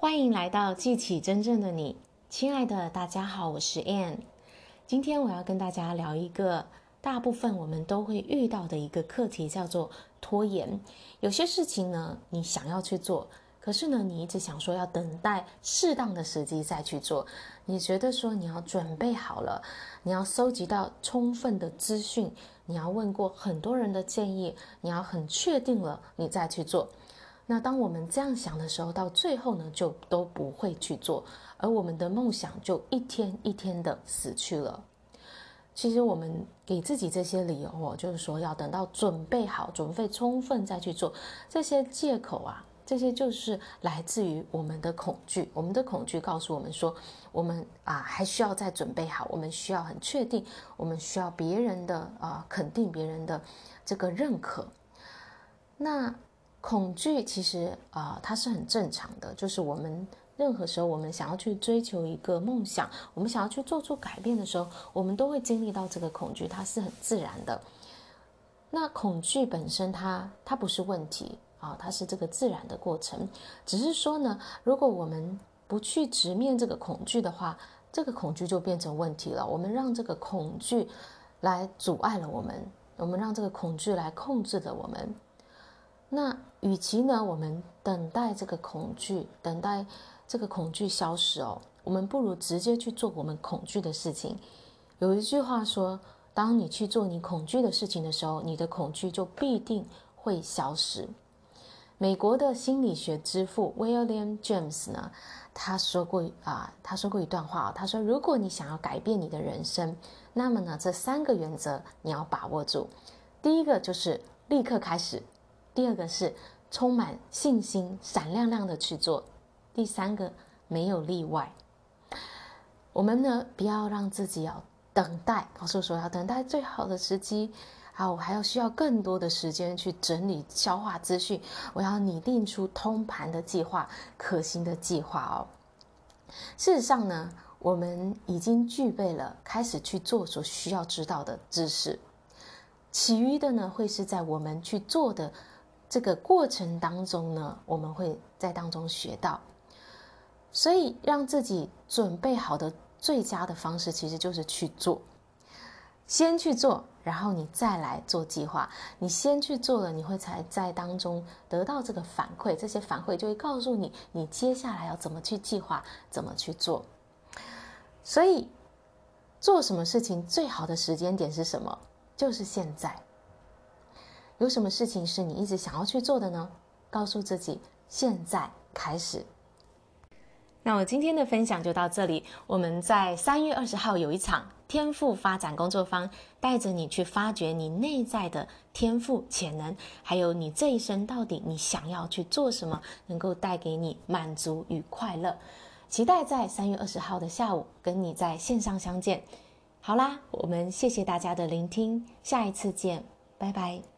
欢迎来到记起真正的你，亲爱的大家好，我是 Ann。今天我要跟大家聊一个大部分我们都会遇到的一个课题，叫做拖延。有些事情呢，你想要去做，可是呢，你一直想说要等待适当的时机再去做。你觉得说你要准备好了，你要收集到充分的资讯，你要问过很多人的建议，你要很确定了，你再去做。那当我们这样想的时候，到最后呢，就都不会去做，而我们的梦想就一天一天的死去了。其实我们给自己这些理由哦，就是说要等到准备好、准备充分再去做，这些借口啊，这些就是来自于我们的恐惧。我们的恐惧告诉我们说，我们啊还需要再准备好，我们需要很确定，我们需要别人的啊肯定，别人的这个认可。那。恐惧其实啊、它是很正常的。就是我们任何时候，我们想要去追求一个梦想，我们想要去做出改变的时候，我们都会经历到这个恐惧，它是很自然的。那恐惧本身它，它不是问题啊、它是这个自然的过程。只是说呢，如果我们不去直面这个恐惧的话，这个恐惧就变成问题了。我们让这个恐惧来阻碍了我们，我们让这个恐惧来控制了我们。那与其呢，我们等待这个恐惧，等待这个恐惧消失哦，我们不如直接去做我们恐惧的事情。有一句话说，当你去做你恐惧的事情的时候，你的恐惧就必定会消失。美国的心理学之父 William James 呢，他说过啊，他说过一段话，他说，如果你想要改变你的人生，那么呢，这三个原则你要把握住。第一个就是立刻开始。第二个是充满信心、闪亮亮的去做。第三个没有例外。我们呢，不要让自己要等待，告诉说要等待最好的时机。啊，我还要需要更多的时间去整理、消化资讯。我要拟定出通盘的计划、可行的计划哦。事实上呢，我们已经具备了开始去做所需要知道的知识。其余的呢，会是在我们去做的。这个过程当中呢，我们会在当中学到，所以让自己准备好的最佳的方式，其实就是去做，先去做，然后你再来做计划。你先去做了，你会才在当中得到这个反馈，这些反馈就会告诉你，你接下来要怎么去计划，怎么去做。所以，做什么事情最好的时间点是什么？就是现在。有什么事情是你一直想要去做的呢？告诉自己，现在开始。那我今天的分享就到这里。我们在三月二十号有一场天赋发展工作坊，带着你去发掘你内在的天赋潜能，还有你这一生到底你想要去做什么，能够带给你满足与快乐。期待在三月二十号的下午跟你在线上相见。好啦，我们谢谢大家的聆听，下一次见，拜拜。